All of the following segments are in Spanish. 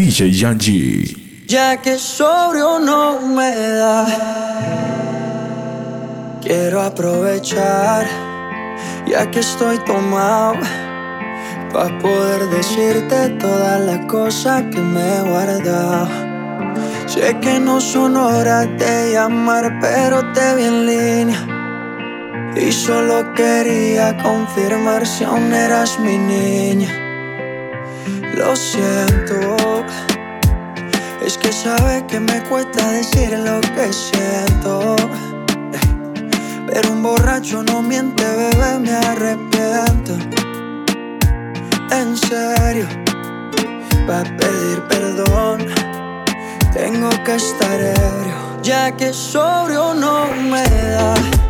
DJ Yanji. Ya que sobrio no me da, quiero aprovechar, ya que estoy tomado, para poder decirte todas las cosas que me he guardado. Sé que no son horas de llamar, pero te vi en línea. Y solo quería confirmar si aún eras mi niña. Lo siento. Es que sabe que me cuesta decir lo que siento. Pero un borracho no miente, bebé, me arrepiento. En serio, para pedir perdón, tengo que estar ebrio, ya que sobrio no me da.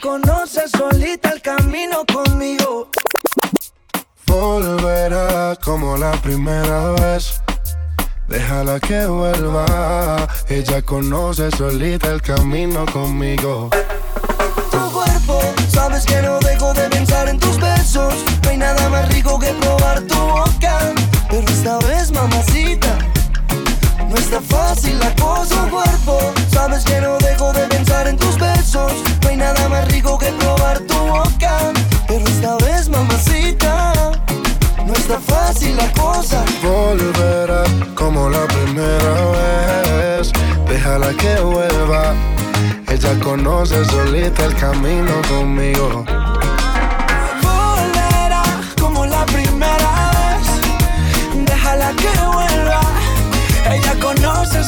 Conoce solita el camino conmigo. Volverá como la primera vez. Déjala que vuelva. Ella conoce solita el camino conmigo. tu cuerpo. Sabes que no dejo de pensar en tus besos. No hay nada más rico que probar tu boca. Pero esta vez, mamacita, no está fácil la cosa, cuerpo. Sabes que no dejo de pensar en tus besos. No hay nada más rico que probar tu boca. Pero esta vez, mamacita, no está fácil la cosa. Volverá como la primera vez. Déjala que vuelva. Ella conoce solita el camino conmigo.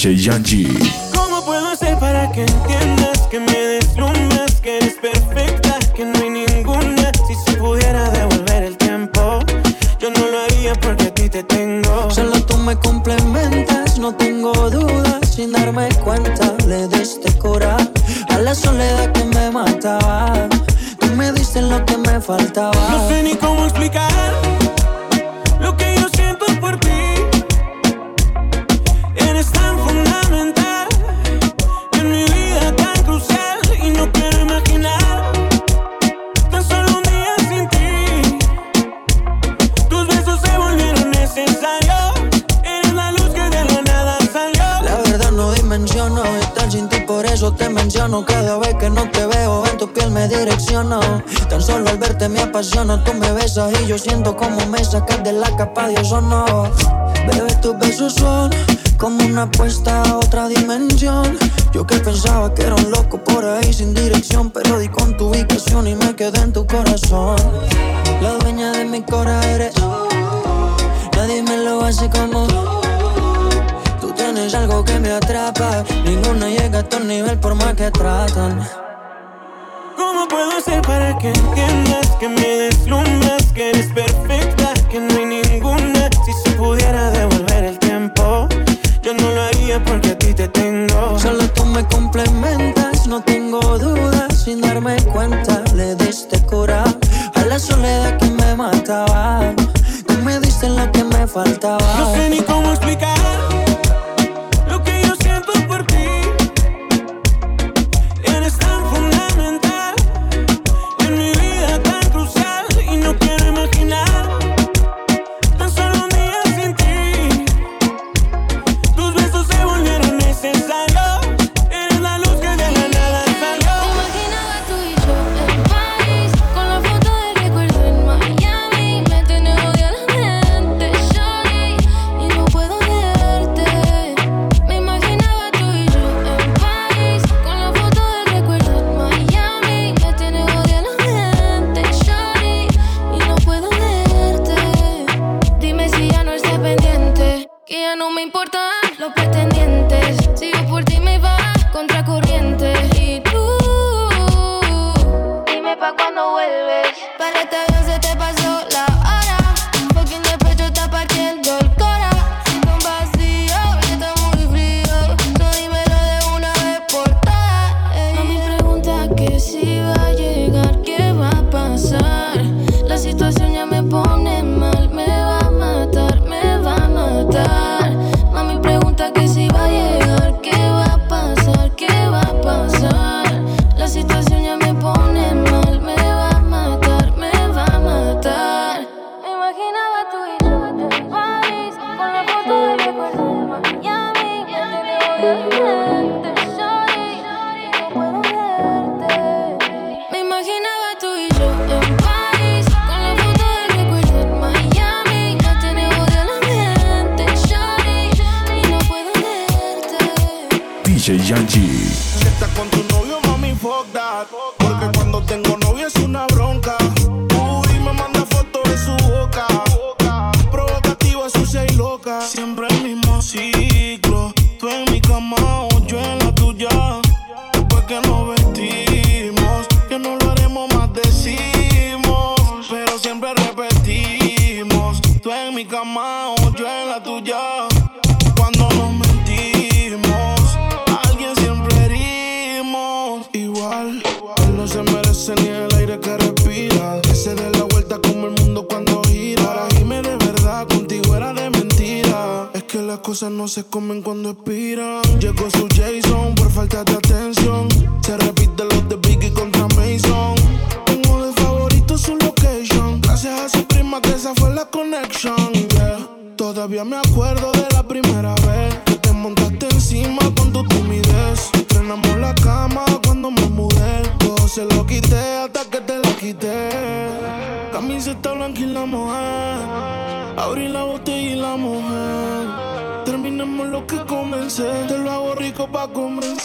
DJ Yanji. ¿Cómo puedo hacer para que entiendas que me deslumbras, que eres perfecta, que no hay ninguna? Si se pudiera devolver el tiempo, yo no lo haría porque a ti te tengo. Solo tú me complementas, no tengo dudas, sin darme cuenta le diste cura a la soledad que me mataba. Tú me diste lo que me faltaba. No sé ni cómo explicar y yo siento como me sacas de la capa, Dios o no. Bebé, tus besos son como una apuesta a otra dimensión. Yo que pensaba que era un loco por ahí sin dirección, pero di con tu ubicación y me quedé en tu corazón. La dueña de mi cora eres. Nadie me lo hace como tú. Tú tienes algo que me atrapa. Ninguna llega a tu nivel por más que tratan. ¿Cómo puedo hacer para que entiendas que me deslumbras? que eres perfecta, que no hay ninguna. Si se pudiera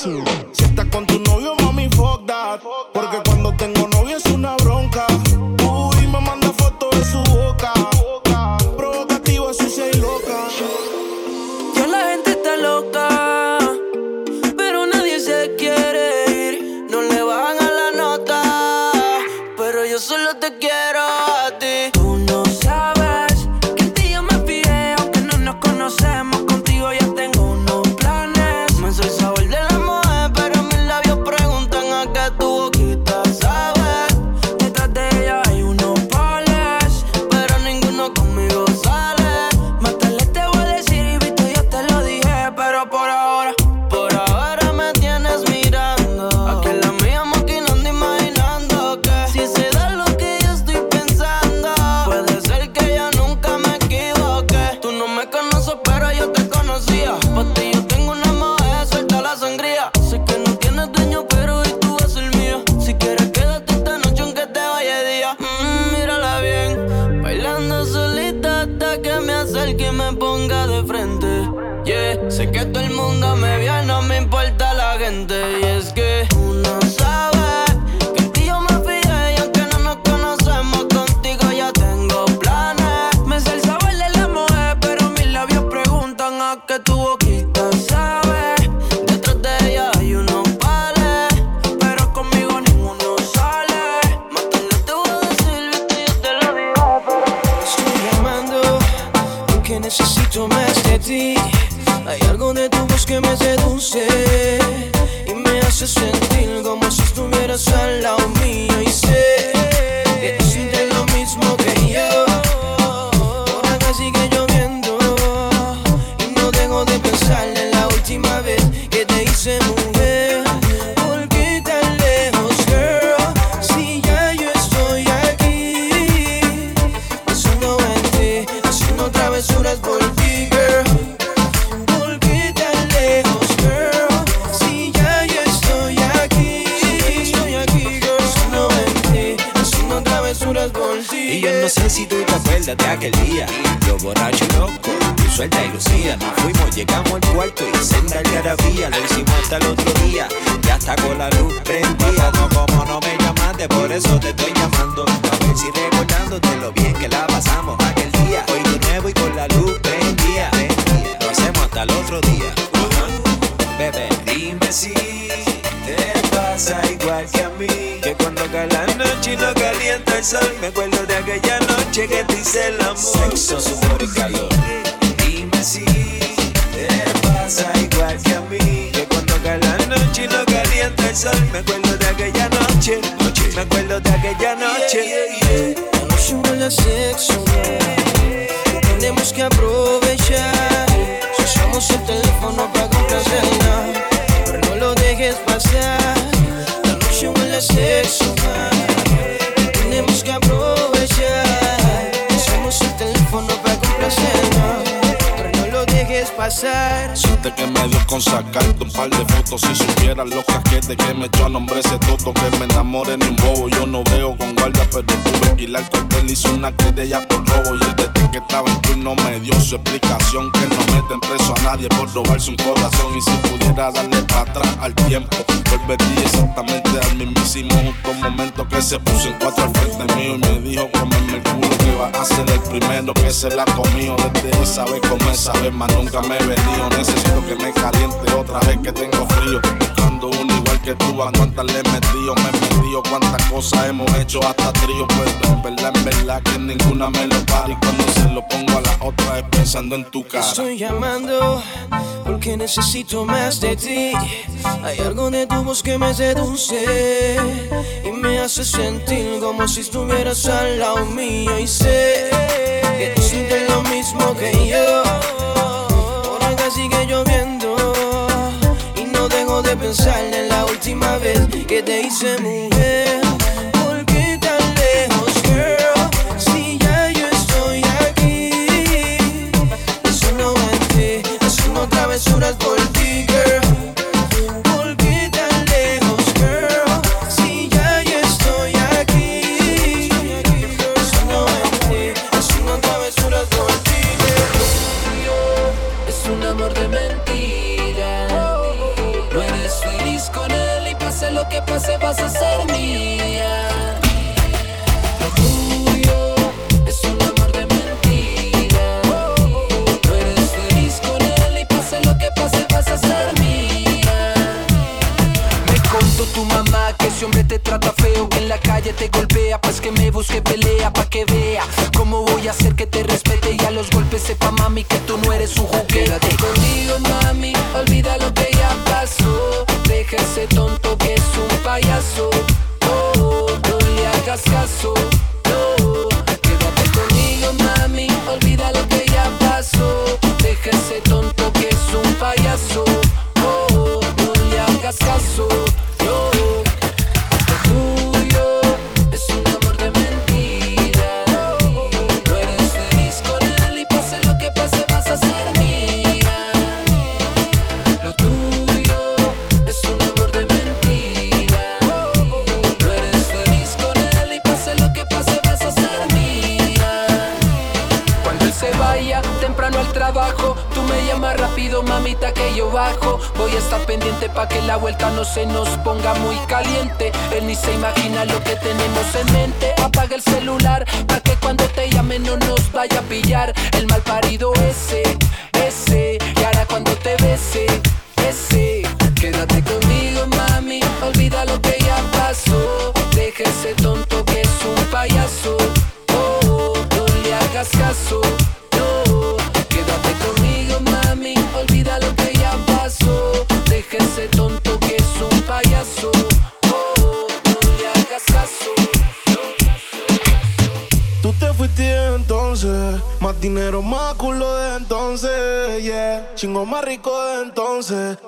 two. Dime si te pasa igual que a mí. Que cuando cae la noche y no calienta el sol, me acuerdo de aquella noche que te hice el amor. Sexo, sudor y calor. Dime si te pasa igual que a mí. Que cuando cae la noche y no calienta el sol, me acuerdo de aquella noche. Me acuerdo de aquella noche. La noche huele a sexo, tenemos que aprovechar. Si usamos el teléfono para no lo dejes pasar. La noche huele a sexo, tenemos pasar. Siente que me dio con sacarte un par de fotos. Si supieras los casquetes que me echó a nombre ese toto, que me enamore ni un bobo. Yo no veo con guardia, pero tuve que ir al cuartel. Hizo una querella por robo. Y el desde que estaba en turno me dio su explicación. Que no meten preso a nadie por robarse un corazón. Y si pudiera darle para atrás al tiempo, volvería exactamente al mismísimo justo momento que se puso en cuatro al frente mío. Y me dijo, comerme el culo, que va a ser el primero que se la comió. Desde esa vez come esa vez, más nunca me he venido. Necesito que me caliente otra vez que tengo frío. Buscando uno igual que tú, a cuántas le he metido, me he metido, cuántas cosas hemos hecho hasta trío. Pues en verdad, en verdad que ninguna me lo para. Y cuando se lo pongo a la otra es pensando en tu cara. Estoy llamando porque necesito más de ti. Hay algo de tu voz que me seduce y me hace sentir como si estuvieras al lado mío. Y sé que tú sientes lo mismo que yo. Pensar en la última vez que te hice mujer.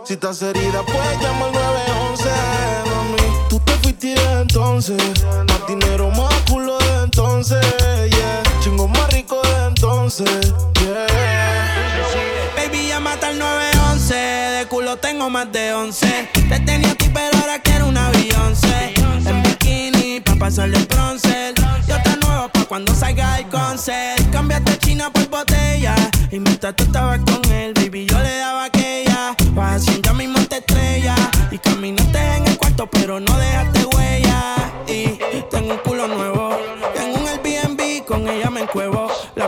Si estás herida, puedes llamar al 911, mami. Tú te fuiste entonces, más dinero, más culo de entonces, yeah. Chingo más rico de entonces, yeah. Baby, llámate al 911. De culo tengo más de 11. Te tenía a ti, pero ahora quiero una Beyoncé. En bikini, pa' pasarle el bronce. Y otra nueva pa' cuando salga el concert. Cambiaste China por botella. Y mientras tú estabas con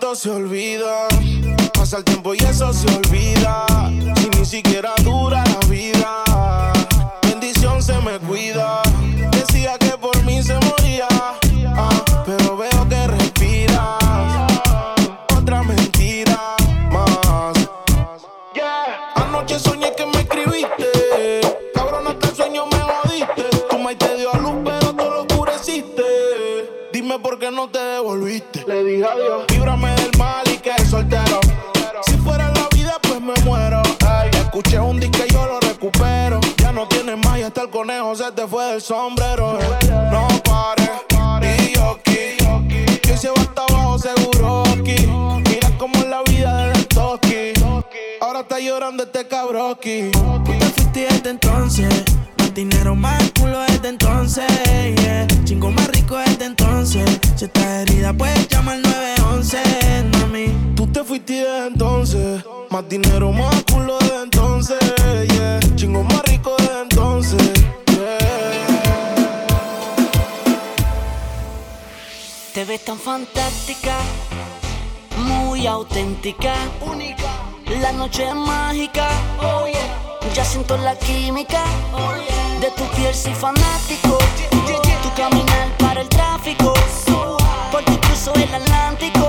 todo se olvida. Pasa el tiempo y eso se olvida. Si ni siquiera dura la vida. Bendición se me cuida. Decía que por mí se moría. ah, no te devolviste. Le dije adiós. Líbrame del mal y que soltero. Si fuera la vida, pues me muero. Ay, escuché un disco y yo lo recupero. Ya no tienes más y hasta el conejo se te fue del sombrero. No pares. Y yo aquí. Que se va hasta abajo seguro aquí. Mira cómo es la vida del toki. Ahora está llorando este cabroki. Tú te fuiste desde entonces. Más dinero, más culo desde entonces. Más dinero, más culo desde entonces. Yeah. Chingo más rico desde entonces. Yeah. Te ves tan fantástica, muy auténtica, única. La noche es mágica, ya siento la química de tu piel, soy fanático. Tu caminar para el tráfico, por tu cruzo el Atlántico.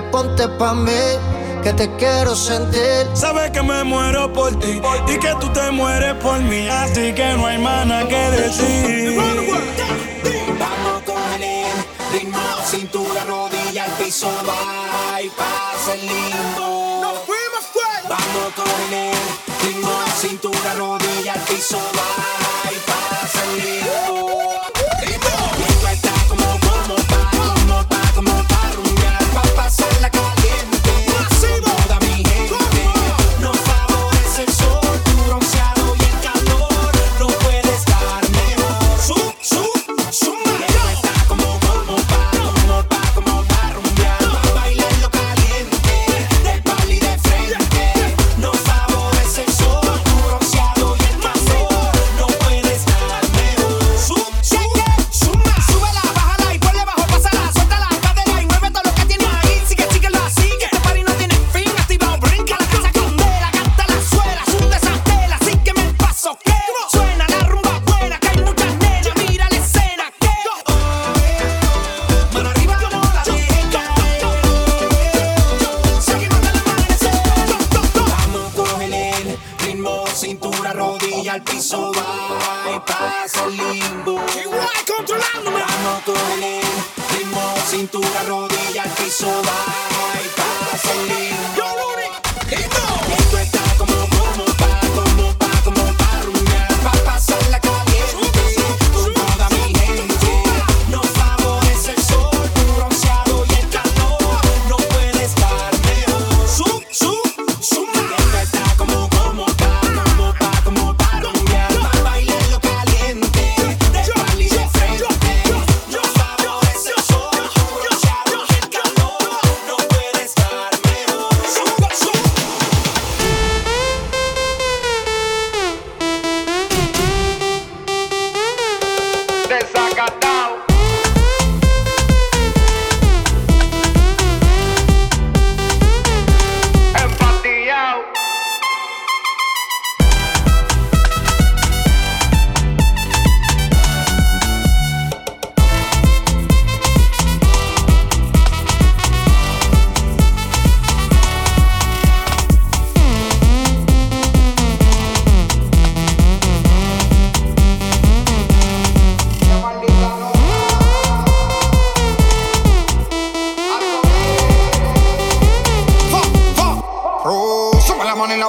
ponte pa' mí, que te quiero sentir. Sabes que me muero por ti y que tú te mueres por mí, así que no hay mana que decir. Vamos con el ritmo, cintura, rodilla, al piso, va y pasa el lindo. Nos fuimos fuera. Vamos con el ritmo, cintura, rodilla, al piso, va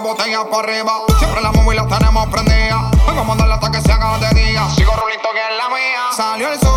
botella para arriba. Siempre la móvil tenemos prendida. Hoy vamos a darle hasta que se haga de día. Sigo rulito que es la mía. Salió el sol.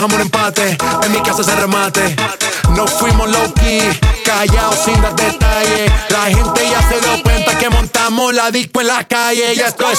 Dejamos en empate. En mi casa se remate. No fuimos low key, callados sin dar detalles. La gente ya se dio cuenta que montamos la disco en la calle. Ya esto es.